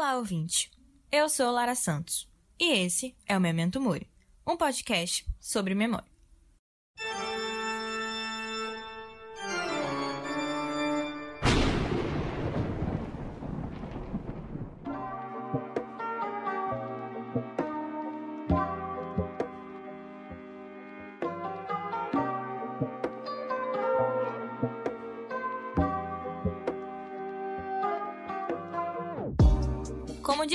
Olá, ouvinte. Eu sou Lara Santos e esse é o Memento Mori, um podcast sobre memória.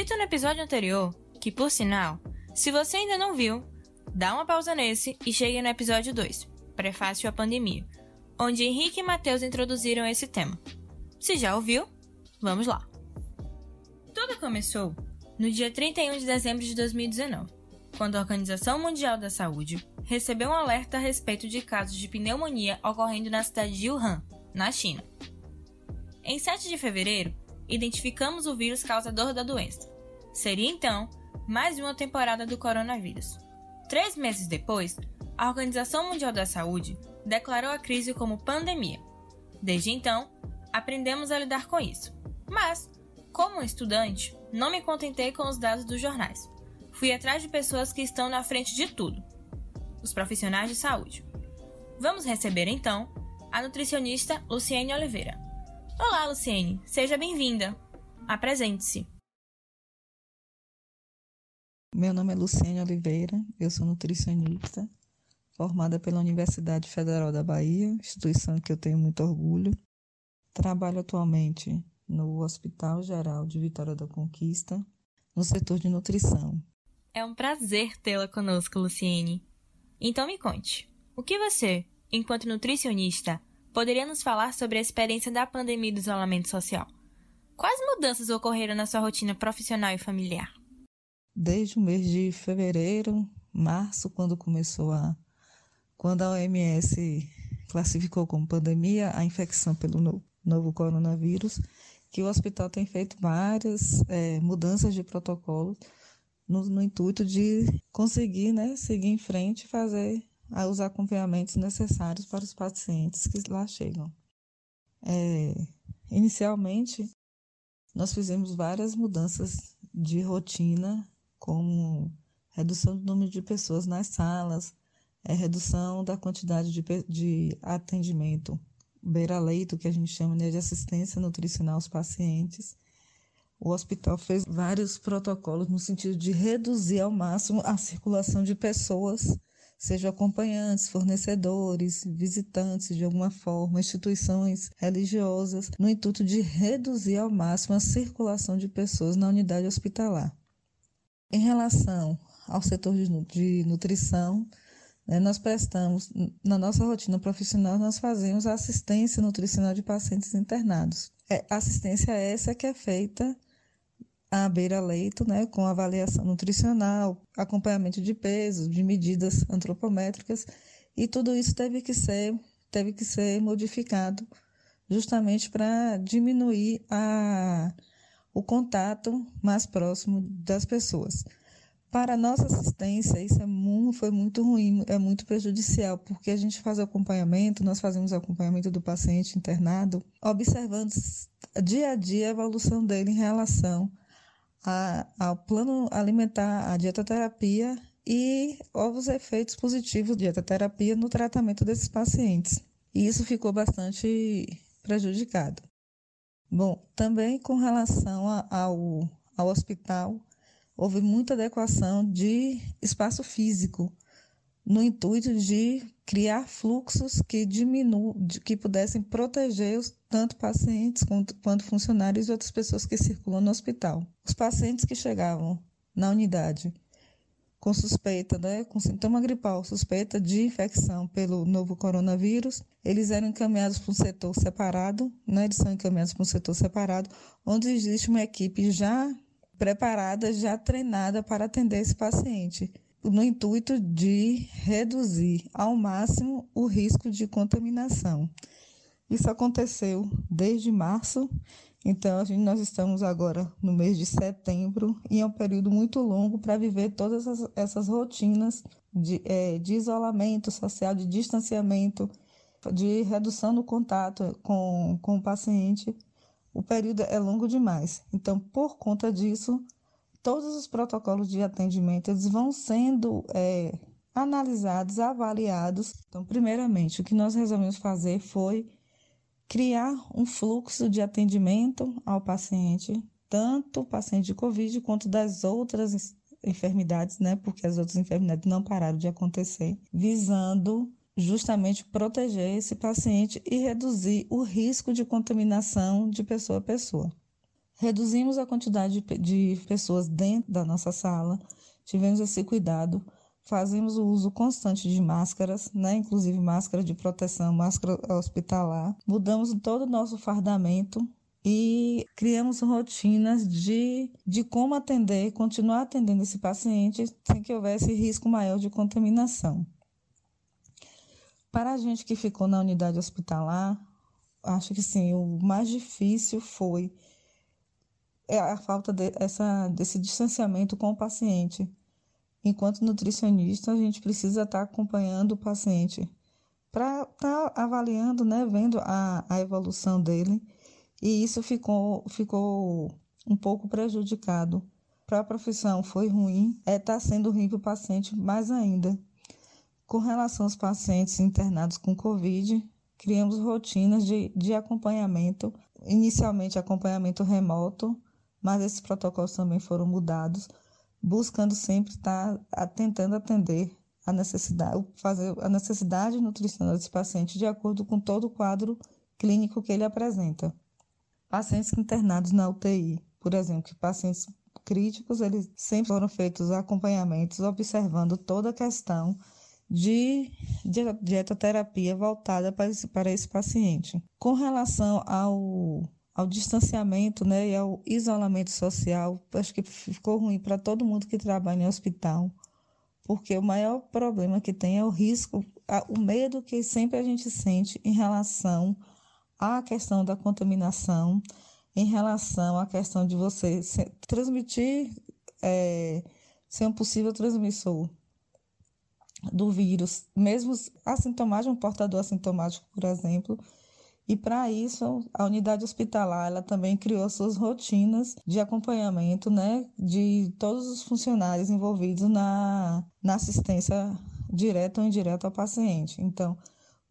Dito no episódio anterior, que por sinal, se você ainda não viu, dá uma pausa nesse e chegue no episódio 2, Prefácio à Pandemia, onde Henrique e Matheus introduziram esse tema. Se já ouviu, vamos lá. Tudo começou no dia 31 de dezembro de 2019, quando a Organização Mundial da Saúde recebeu um alerta a respeito de casos de pneumonia ocorrendo na cidade de Wuhan, na China. Em 7 de fevereiro, identificamos o vírus causador da doença. Seria então mais uma temporada do coronavírus. Três meses depois, a Organização Mundial da Saúde declarou a crise como pandemia. Desde então, aprendemos a lidar com isso. Mas, como estudante, não me contentei com os dados dos jornais. Fui atrás de pessoas que estão na frente de tudo: os profissionais de saúde. Vamos receber então a nutricionista Luciene Oliveira. Olá, Luciene. Seja bem-vinda. Apresente-se. Meu nome é Luciene Oliveira, eu sou nutricionista, formada pela Universidade Federal da Bahia, instituição que eu tenho muito orgulho. Trabalho atualmente no Hospital Geral de Vitória da Conquista, no setor de nutrição. É um prazer tê-la conosco, Luciene. Então me conte, o que você, enquanto nutricionista, poderia nos falar sobre a experiência da pandemia do isolamento social? Quais mudanças ocorreram na sua rotina profissional e familiar? Desde o mês de fevereiro, março, quando começou a. quando a OMS classificou como pandemia a infecção pelo novo, novo coronavírus, que o hospital tem feito várias é, mudanças de protocolo no, no, intuito de conseguir né, seguir em frente e fazer os acompanhamentos necessários para os pacientes que lá chegam. É, inicialmente, nós fizemos várias mudanças de rotina, como redução do número de pessoas nas salas, é, redução da quantidade de, de atendimento beira-leito, que a gente chama né, de assistência nutricional aos pacientes. O hospital fez vários protocolos no sentido de reduzir ao máximo a circulação de pessoas sejam acompanhantes, fornecedores, visitantes de alguma forma, instituições religiosas, no intuito de reduzir ao máximo a circulação de pessoas na unidade hospitalar. Em relação ao setor de nutrição, né, nós prestamos, na nossa rotina profissional, nós fazemos assistência nutricional de pacientes internados. É, assistência essa que é feita à beira-leito, né, com avaliação nutricional, acompanhamento de peso, de medidas antropométricas, e tudo isso teve que ser, teve que ser modificado justamente para diminuir a, o contato mais próximo das pessoas. Para a nossa assistência, isso é muito, foi muito ruim, é muito prejudicial, porque a gente faz acompanhamento, nós fazemos acompanhamento do paciente internado, observando dia a dia a evolução dele em relação a, ao plano alimentar, a dietoterapia e os efeitos positivos da dietoterapia no tratamento desses pacientes. E isso ficou bastante prejudicado. Bom, também com relação ao, ao hospital, houve muita adequação de espaço físico no intuito de criar fluxos que diminuam, que pudessem proteger os, tanto pacientes quanto, quanto funcionários e outras pessoas que circulam no hospital. Os pacientes que chegavam na unidade com suspeita, né, com sintoma gripal, suspeita de infecção pelo novo coronavírus, eles eram encaminhados para um setor separado, né, eles são encaminhados para um setor separado, onde existe uma equipe já preparada, já treinada para atender esse paciente no intuito de reduzir ao máximo o risco de contaminação. Isso aconteceu desde março, então gente, nós estamos agora no mês de setembro e é um período muito longo para viver todas essas, essas rotinas de, é, de isolamento social, de distanciamento, de redução do contato com, com o paciente, o período é longo demais. Então, por conta disso, todos os protocolos de atendimento eles vão sendo é, analisados, avaliados. Então, primeiramente, o que nós resolvemos fazer foi criar um fluxo de atendimento ao paciente, tanto o paciente de Covid quanto das outras enfermidades, né? Porque as outras enfermidades não pararam de acontecer, visando justamente proteger esse paciente e reduzir o risco de contaminação de pessoa a pessoa. Reduzimos a quantidade de pessoas dentro da nossa sala, tivemos esse cuidado, fazemos o uso constante de máscaras, né? inclusive máscara de proteção, máscara hospitalar. Mudamos todo o nosso fardamento e criamos rotinas de, de como atender, continuar atendendo esse paciente sem que houvesse risco maior de contaminação. Para a gente que ficou na unidade hospitalar, acho que sim, o mais difícil foi é a falta de, essa, desse distanciamento com o paciente. Enquanto nutricionista, a gente precisa estar acompanhando o paciente para estar tá avaliando, né, vendo a, a evolução dele. E isso ficou, ficou um pouco prejudicado. Para a profissão foi ruim, está é, tá sendo ruim para o paciente mais ainda. Com relação aos pacientes internados com Covid, criamos rotinas de, de acompanhamento, inicialmente acompanhamento remoto, mas esses protocolos também foram mudados, buscando sempre estar tentando atender a necessidade, fazer a necessidade nutricional desse paciente de acordo com todo o quadro clínico que ele apresenta. Pacientes internados na UTI, por exemplo, pacientes críticos, eles sempre foram feitos acompanhamentos observando toda a questão de dietoterapia voltada para esse, para esse paciente. Com relação ao, ao distanciamento né, e ao isolamento social, acho que ficou ruim para todo mundo que trabalha em hospital, porque o maior problema que tem é o risco, o medo que sempre a gente sente em relação à questão da contaminação, em relação à questão de você transmitir, é, ser um possível transmissor do vírus, mesmo assintomático, um portador assintomático, por exemplo. E para isso, a unidade hospitalar ela também criou suas rotinas de acompanhamento né, de todos os funcionários envolvidos na, na assistência direta ou indireta ao paciente. Então,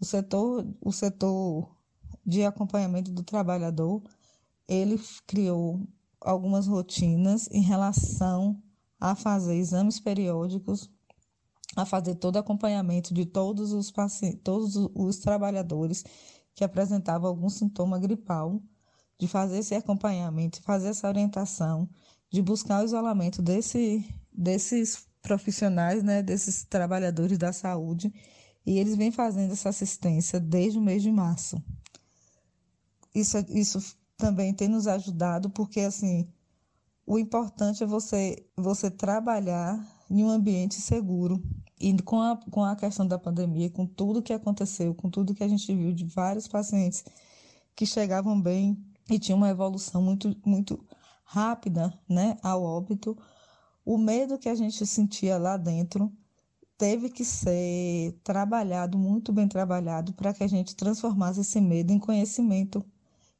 o setor, o setor de acompanhamento do trabalhador, ele criou algumas rotinas em relação a fazer exames periódicos a fazer todo acompanhamento de todos os todos os trabalhadores que apresentavam algum sintoma gripal, de fazer esse acompanhamento, fazer essa orientação, de buscar o isolamento desse, desses profissionais, né, desses trabalhadores da saúde, e eles vêm fazendo essa assistência desde o mês de março. Isso, isso também tem nos ajudado, porque assim, o importante é você, você trabalhar em um ambiente seguro, e com a, com a questão da pandemia, com tudo que aconteceu, com tudo que a gente viu de vários pacientes que chegavam bem e tinham uma evolução muito, muito rápida né, ao óbito, o medo que a gente sentia lá dentro teve que ser trabalhado, muito bem trabalhado, para que a gente transformasse esse medo em conhecimento.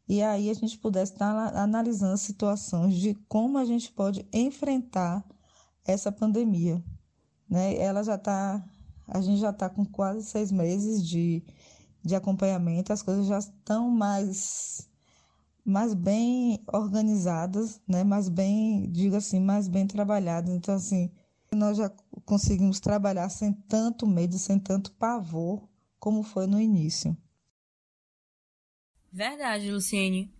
E aí a gente pudesse estar analisando situações de como a gente pode enfrentar essa pandemia né? Ela já está, a gente já está com quase seis meses de, de acompanhamento, as coisas já estão mais, mais bem organizadas, né? Mais bem, digo assim, mais bem trabalhadas. Então, assim, nós já conseguimos trabalhar sem tanto medo, sem tanto pavor, como foi no início. Verdade, Luciene.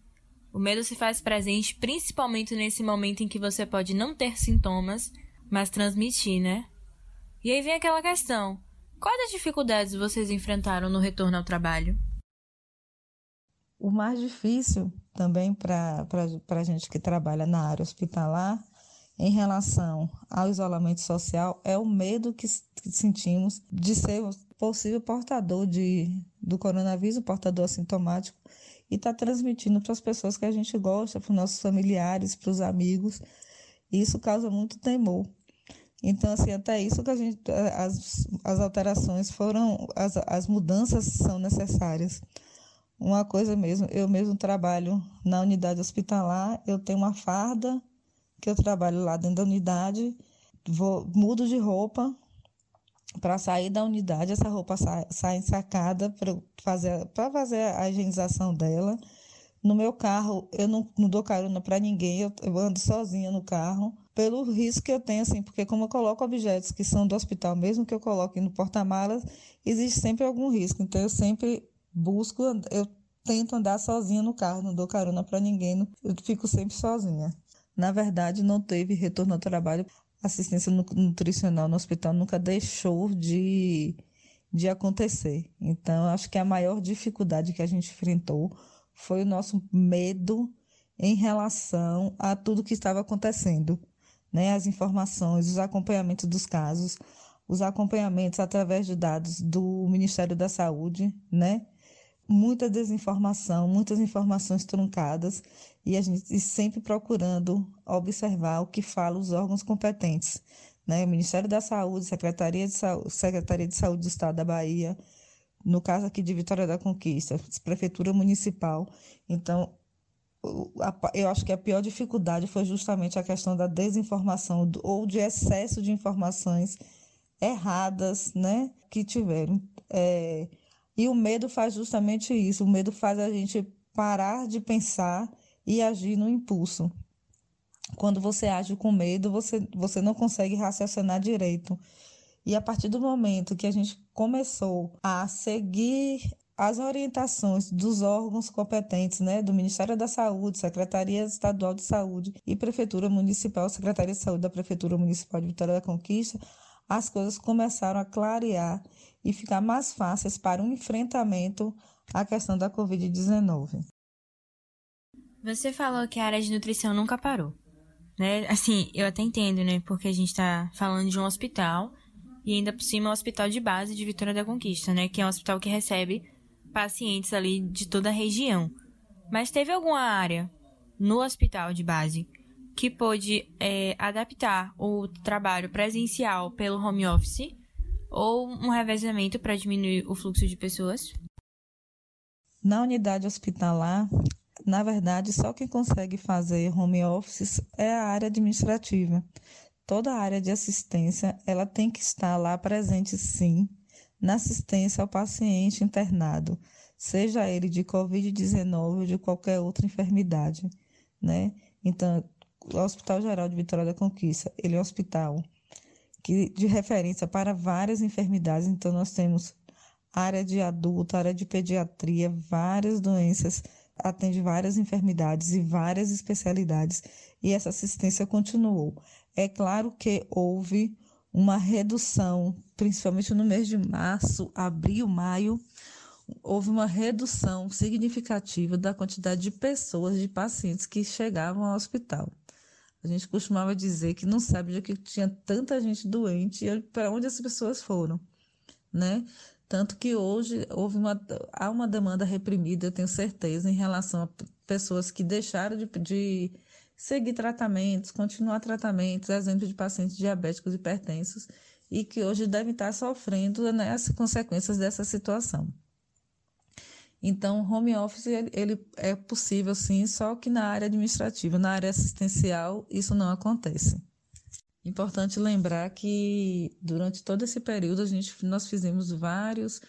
O medo se faz presente principalmente nesse momento em que você pode não ter sintomas, mas transmitir, né? E aí vem aquela questão: quais as dificuldades vocês enfrentaram no retorno ao trabalho? O mais difícil também para a gente que trabalha na área hospitalar, em relação ao isolamento social, é o medo que, sentimos de ser possível portador de, do coronavírus, portador assintomático, e estar tá transmitindo para as pessoas que a gente gosta, para os nossos familiares, para os amigos. Isso causa muito temor. Então, assim, até isso que a gente, as, as alterações foram, as, as mudanças são necessárias. uma coisa mesmo, eu mesmo trabalho na unidade hospitalar, eu tenho uma farda que eu trabalho lá dentro da unidade, vou, mudo de roupa para sair da unidade, essa roupa sai, sai ensacada para fazer, fazer a higienização dela. No meu carro, eu não, não dou carona para ninguém, eu, eu, ando sozinha no carro, pelo risco que eu tenho, assim, porque como eu coloco objetos que são do hospital, mesmo que eu coloque no porta-malas, existe sempre algum risco. Então, eu sempre busco, eu tento andar sozinha no carro, não dou carona para ninguém, eu fico sempre sozinha. Na verdade, não teve retorno ao trabalho. Assistência nutricional no hospital nunca deixou de, de acontecer. Então, acho que a maior dificuldade que a gente enfrentou foi o nosso medo em relação a tudo que estava acontecendo, né? As informações, os acompanhamentos dos casos, os acompanhamentos através de dados do Ministério da Saúde, né? Muita desinformação, muitas informações truncadas e a gente sempre procurando observar o que falam os órgãos competentes, né? O Ministério da Saúde, Secretaria de Saúde, Secretaria de Saúde do Estado da Bahia, no caso aqui de Vitória da Conquista, Prefeitura Municipal. Então, eu acho que a pior dificuldade foi justamente a questão da desinformação ou de excesso de informações erradas, né, que tiveram. É, e o medo faz justamente isso. O medo faz a gente parar de pensar e agir no impulso. Quando você age com medo, você, você não consegue raciocinar direito. E a partir do momento que a gente começou a seguir as orientações dos órgãos competentes, né, do Ministério da Saúde, Secretaria Estadual de Saúde e Prefeitura Municipal, Secretaria de Saúde da Prefeitura Municipal de Vitória da Conquista, as coisas começaram a clarear e ficar mais fáceis para o um enfrentamento à questão da Covid-19. Você falou que a área de nutrição nunca parou, né? Assim, eu até entendo, né? Porque a gente está falando de um hospital e ainda por cima o Hospital de Base de Vitória da Conquista, né? Que é um hospital que recebe pacientes ali de toda a região. Mas teve alguma área no hospital de base que pôde é, adaptar o trabalho presencial pelo home office ou um revezamento para diminuir o fluxo de pessoas? Na unidade hospitalar, na verdade, só quem consegue fazer home office é a área administrativa toda a área de assistência ela tem que estar lá presente sim na assistência ao paciente internado, seja ele de COVID-19 ou de qualquer outra enfermidade, né? Então, o Hospital Geral de Vitória da Conquista, ele é um hospital que de referência para várias enfermidades, então nós temos área de adulto, área de pediatria, várias doenças, atende várias enfermidades e várias especialidades, e essa assistência continuou. É claro que houve uma redução, principalmente no mês de março, abril, maio, houve uma redução significativa da quantidade de pessoas, de pacientes que chegavam ao hospital. A gente costumava dizer que não sabia que tinha tanta gente doente e para onde as pessoas foram, né? Tanto que hoje houve uma, há uma demanda reprimida, eu tenho certeza, em relação a pessoas que deixaram de, de seguir tratamentos, continuar tratamentos, exemplo de pacientes diabéticos hipertensos, e que hoje devem estar sofrendo né, as consequências dessa situação. Então, home office ele, é possível sim, só que na área administrativa, na área assistencial, isso não acontece. Importante lembrar que durante todo esse período a gente, nós fizemos vários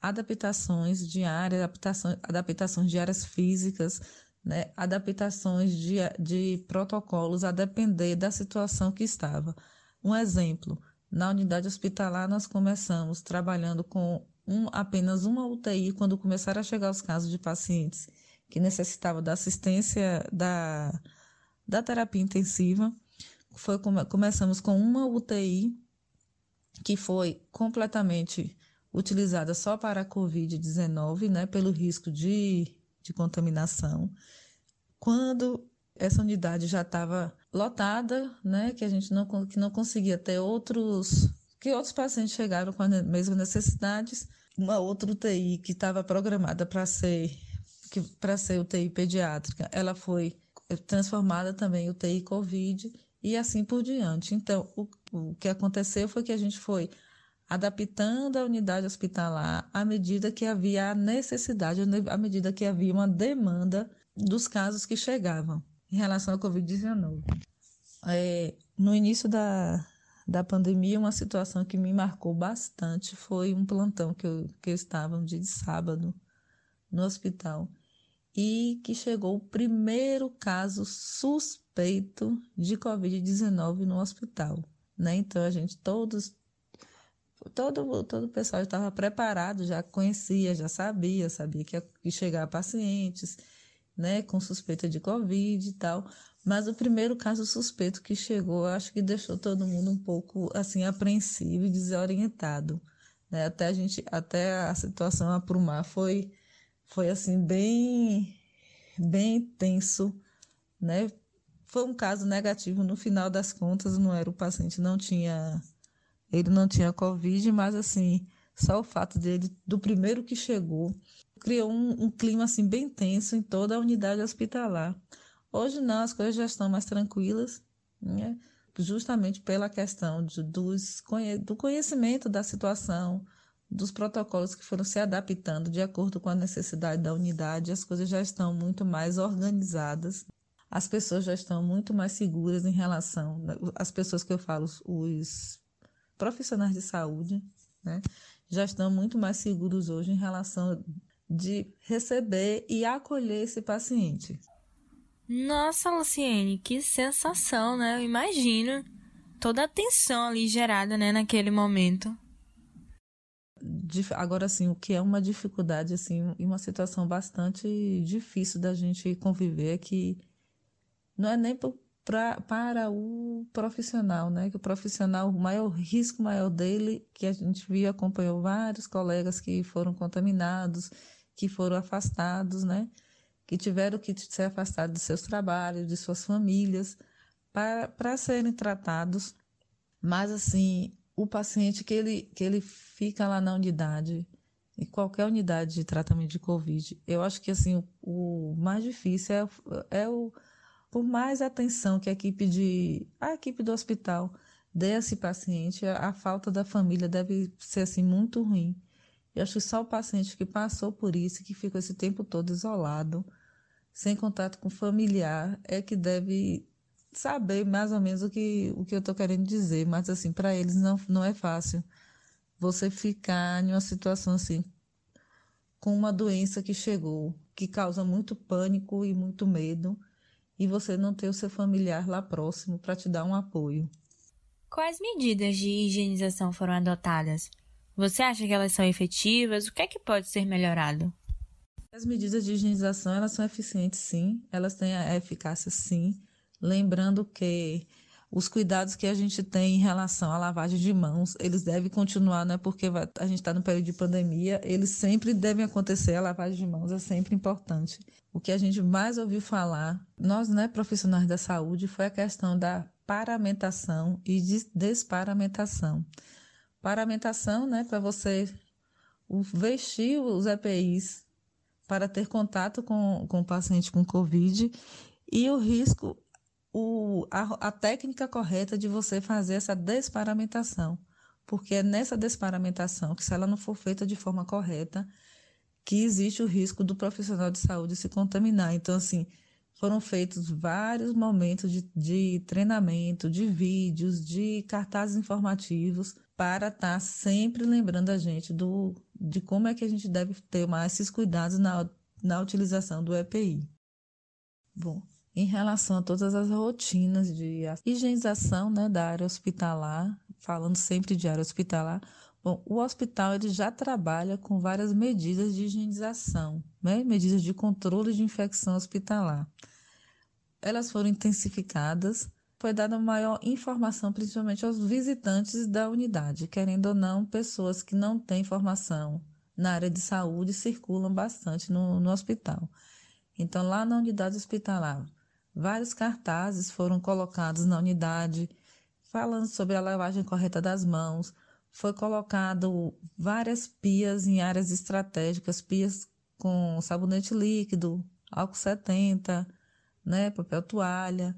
adaptações de área, adaptações, adaptações de áreas físicas, né, adaptações de, de protocolos a depender da situação que estava. Um exemplo, na unidade hospitalar nós começamos trabalhando com um, apenas uma UTI quando começaram a chegar os casos de pacientes que necessitavam da assistência da, da terapia intensiva. Foi, come, começamos com uma UTI que foi completamente utilizada só para a Covid-19, né, pelo risco de de contaminação. Quando essa unidade já estava lotada, né, que a gente não, que não conseguia ter outros, que outros pacientes chegaram com as mesmas necessidades, uma outra UTI que estava programada para ser para ser UTI pediátrica, ela foi transformada também em UTI COVID e assim por diante. Então, o, o que aconteceu foi que a gente foi adaptando a unidade hospitalar à medida que havia a necessidade, à medida que havia uma demanda dos casos que chegavam em relação à Covid-19. É, no início da, da pandemia, uma situação que me marcou bastante foi um plantão que eu, que eu estava um dia de sábado no hospital e que chegou o primeiro caso suspeito de Covid-19 no hospital. Né? Então, a gente todos todo, todo o pessoal estava preparado, já conhecia, já sabia, sabia que ia chegar pacientes né, com suspeita de Covid e tal. Mas o primeiro caso suspeito que chegou, acho que deixou todo mundo um pouco assim apreensivo e desorientado. Né? Até a gente, até a situação aprumar foi, foi assim bem, bem tenso, né? Foi um caso negativo no final das contas, não era o paciente não tinha ele não tinha Covid, mas assim, só o fato dele, do primeiro que chegou, criou um, um clima assim bem tenso em toda a unidade hospitalar. Hoje não, as coisas já estão mais tranquilas, né? justamente pela questão de, dos, do conhecimento da situação, dos protocolos que foram se adaptando de acordo com a necessidade da unidade, as coisas já estão muito mais organizadas. As pessoas já estão muito mais seguras em relação, as pessoas que eu falo, os profissionais de saúde, né, já estão muito mais seguros hoje em relação de receber e acolher esse paciente. Nossa, Luciene, que sensação, né? Eu imagino toda a tensão ali gerada, né, naquele momento. Agora, assim, o que é uma dificuldade, assim, e uma situação bastante difícil da gente conviver é que não é nem por pra, para o profissional, né? Que o profissional, o maior risco maior dele, que a gente viu, acompanhou vários colegas que foram contaminados, que foram afastados, né? Que tiveram que ser afastados de seus trabalhos, de suas famílias, para, para serem tratados. Mas, assim, o paciente que ele, que ele fica lá na unidade, em qualquer unidade de tratamento de Covid, eu acho que, assim, o, o mais difícil é, é o por mais atenção que a equipe, de, a equipe do hospital dê a esse paciente, a, a falta da família deve ser assim muito ruim. Eu acho que só o paciente que passou por isso, que ficou esse tempo todo isolado, sem contato com familiar, é que deve saber mais ou menos o que, o que eu estou querendo dizer. Mas, assim, para eles não, não é fácil você ficar em uma situação assim, com uma doença que chegou, que causa muito pânico e muito medo e você não ter o seu familiar lá próximo para te dar um apoio. Quais medidas de higienização foram adotadas? Você acha que elas são efetivas? O que é que pode ser melhorado? As medidas de higienização elas são eficientes, sim. Elas têm a eficácia, sim. Lembrando que os cuidados que a gente tem em relação à lavagem de mãos, eles devem continuar, né? Porque a gente está no período de pandemia, eles sempre devem acontecer, a lavagem de mãos é sempre importante. O que a gente mais ouviu falar, nós, né, profissionais da saúde, foi a questão da paramentação e desparamentação. Paramentação, né, para você vestir os EPIs para ter contato com, com o paciente com Covid e o risco o, a, a técnica correta de você fazer essa desparamentação. Porque é nessa desparamentação que, se ela não for feita de forma correta, que existe o risco do profissional de saúde se contaminar. Então, assim, foram feitos vários momentos de, de treinamento, de vídeos, de cartazes informativos, para estar tá sempre lembrando a gente do, de como é que a gente deve ter mais esses cuidados na, na utilização do EPI. Bom, em relação a todas as rotinas de higienização né, da área hospitalar, falando sempre de área hospitalar, bom, o hospital ele já trabalha com várias medidas de higienização, né, medidas de controle de infecção hospitalar. Elas foram intensificadas, foi dada maior informação, principalmente aos visitantes da unidade, querendo ou não, pessoas que não têm formação na área de saúde circulam bastante no, no hospital. Então, lá na unidade hospitalar, Vários cartazes foram colocados na unidade falando sobre a lavagem correta das mãos. Foi colocado várias pias em áreas estratégicas, pias com sabonete líquido, álcool 70, né, papel toalha.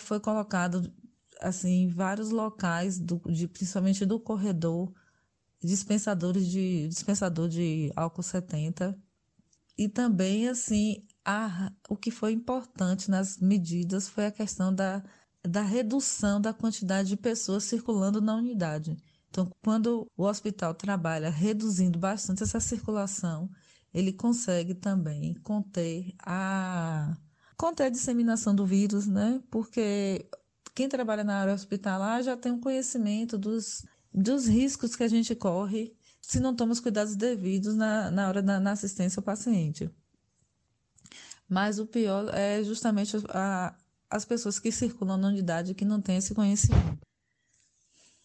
Foi colocado assim em vários locais, do, de, principalmente do corredor, dispensadores de dispensador de álcool 70 e também assim a, o que foi importante nas medidas foi a questão da, da redução da quantidade de pessoas circulando na unidade. Então, quando o hospital trabalha reduzindo bastante essa circulação, ele consegue também conter a conter a disseminação do vírus, né? Porque quem trabalha na área hospitalar já tem um conhecimento dos, dos riscos que a gente corre se não toma os cuidados devidos na, na hora da na assistência ao paciente. Mas o pior é justamente a, as pessoas que circulam na unidade que não têm esse conhecimento.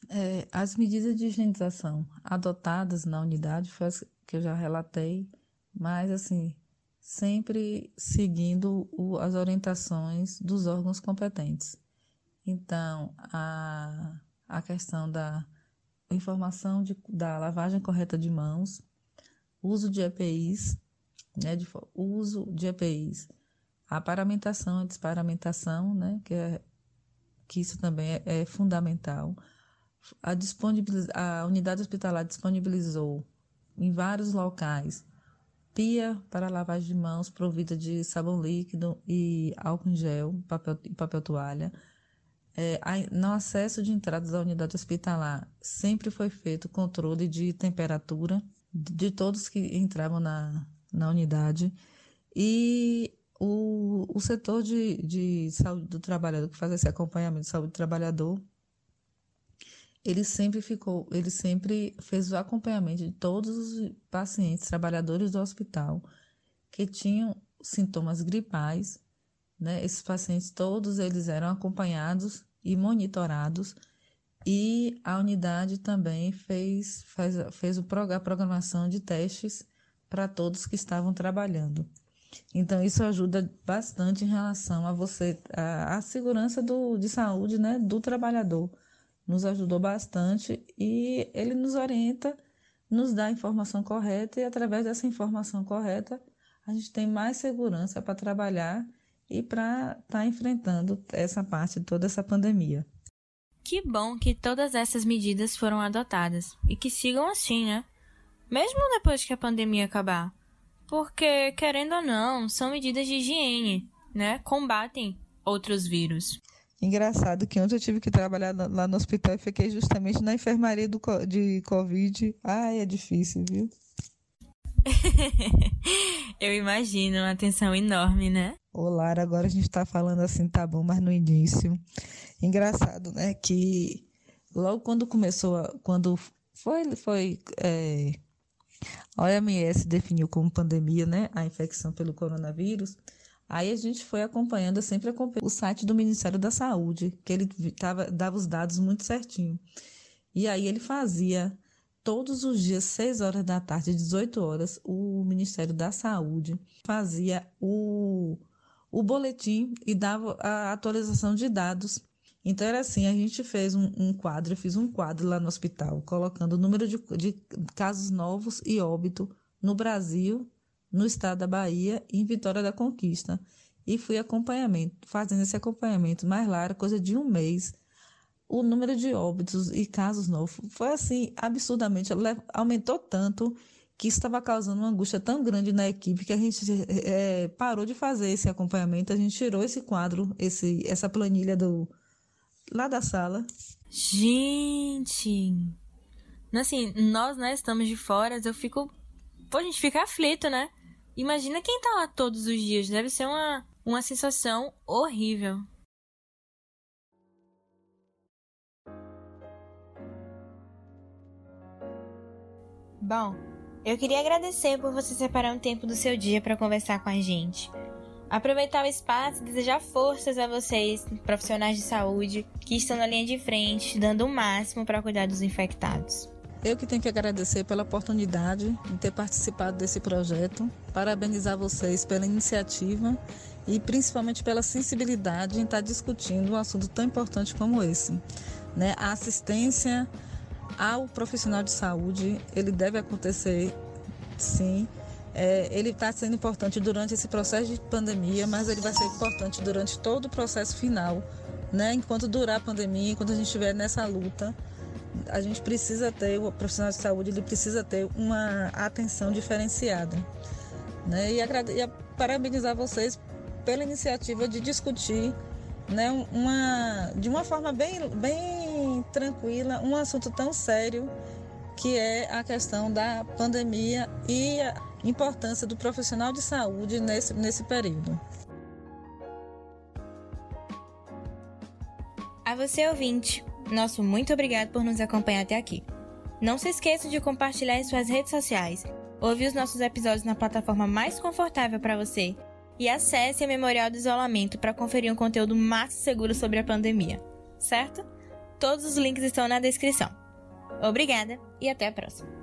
É, as medidas de higienização adotadas na unidade foi as que eu já relatei, mas assim, sempre seguindo o, as orientações dos órgãos competentes. Então, a, a questão da informação de, da lavagem correta de mãos, uso de EPIs, né, de, uso de EPIs, a paramentação, a desparamentação, né, que, é, que isso também é, é fundamental. A, a unidade hospitalar disponibilizou em vários locais pia para lavagem de mãos provida de sabão líquido e álcool em gel, papel, papel toalha. É, no acesso de entradas à unidade hospitalar, sempre foi feito controle de temperatura de todos que entravam na, na unidade. E o, o setor de, de saúde do trabalhador, que faz esse acompanhamento de saúde do trabalhador, ele sempre ficou, ele sempre fez o acompanhamento de todos os pacientes, trabalhadores do hospital, que tinham sintomas gripais, né? Esses pacientes todos eles eram acompanhados e monitorados e a unidade também fez, fez, fez a programação de testes para todos que estavam trabalhando. Então, isso ajuda bastante em relação a você, a, a segurança do, de saúde né, do trabalhador. Nos ajudou bastante e ele nos orienta, nos dá a informação correta e, através dessa informação correta, a gente tem mais segurança para trabalhar e para estar tá enfrentando essa parte, toda essa pandemia. Que bom que todas essas medidas foram adotadas e que sigam assim, né? Mesmo depois que a pandemia acabar. Porque, querendo ou não, são medidas de higiene, né? Combatem outros vírus. Engraçado que ontem eu tive que trabalhar lá no hospital e fiquei justamente na enfermaria do, de Covid. Ai, é difícil, viu? eu imagino uma atenção enorme, né? Ô, Lara, agora a gente tá falando assim, tá bom, mas no início. Engraçado, né? Que logo quando começou, a, quando foi, foi é, a OMS definiu como pandemia, né, a infecção pelo coronavírus. Aí a gente foi acompanhando, sempre acompanhando o site do Ministério da Saúde, que ele tava, dava os dados muito certinho. E aí ele fazia todos os dias, 6 horas da tarde, 18 horas, o Ministério da Saúde fazia o, o boletim e dava a atualização de dados então era assim, a gente fez um, um, quadro, eu fiz um quadro lá no hospital, colocando o número de, de casos novos e óbito no Brasil, no estado da Bahia e em Vitória da Conquista. E fui acompanhamento, fazendo esse acompanhamento mais lá, era coisa de um mês. O número de óbitos e casos novos foi assim, absurdamente, aumentou tanto que estava causando uma angústia tão grande na equipe que a gente é, parou de fazer esse acompanhamento, a gente tirou esse quadro, esse, essa planilha do, lá da sala. Gente! Assim, nós, né, estamos de fora, eu fico. Pô, a gente fica aflito, né? Imagina quem tá lá todos os dias. Deve ser uma, uma sensação horrível. Bom, eu queria agradecer por você separar um tempo do seu dia para conversar com a gente. Aproveitar o espaço e desejar forças a vocês, profissionais de saúde, que estão na linha de frente, dando o máximo para cuidar dos infectados. Eu que tenho que agradecer pela oportunidade de ter participado desse projeto, parabenizar vocês pela iniciativa e principalmente pela sensibilidade em estar discutindo um assunto tão importante como esse. Né? A assistência ao profissional de saúde, ele deve acontecer sim, é, ele está sendo importante durante esse processo de pandemia, mas ele vai ser importante durante todo o processo final, né? Enquanto durar a pandemia, enquanto a gente estiver nessa luta, a gente precisa ter, o profissional de saúde ele precisa ter uma atenção diferenciada. Né? E, e parabenizar vocês pela iniciativa de discutir né, uma, de uma forma bem, bem tranquila um assunto tão sério que é a questão da pandemia e a importância do profissional de saúde nesse, nesse período. A você, ouvinte, nosso muito obrigado por nos acompanhar até aqui. Não se esqueça de compartilhar em suas redes sociais, ouvir os nossos episódios na plataforma mais confortável para você e acesse a Memorial do Isolamento para conferir um conteúdo mais seguro sobre a pandemia, certo? Todos os links estão na descrição. Obrigada e até a próxima!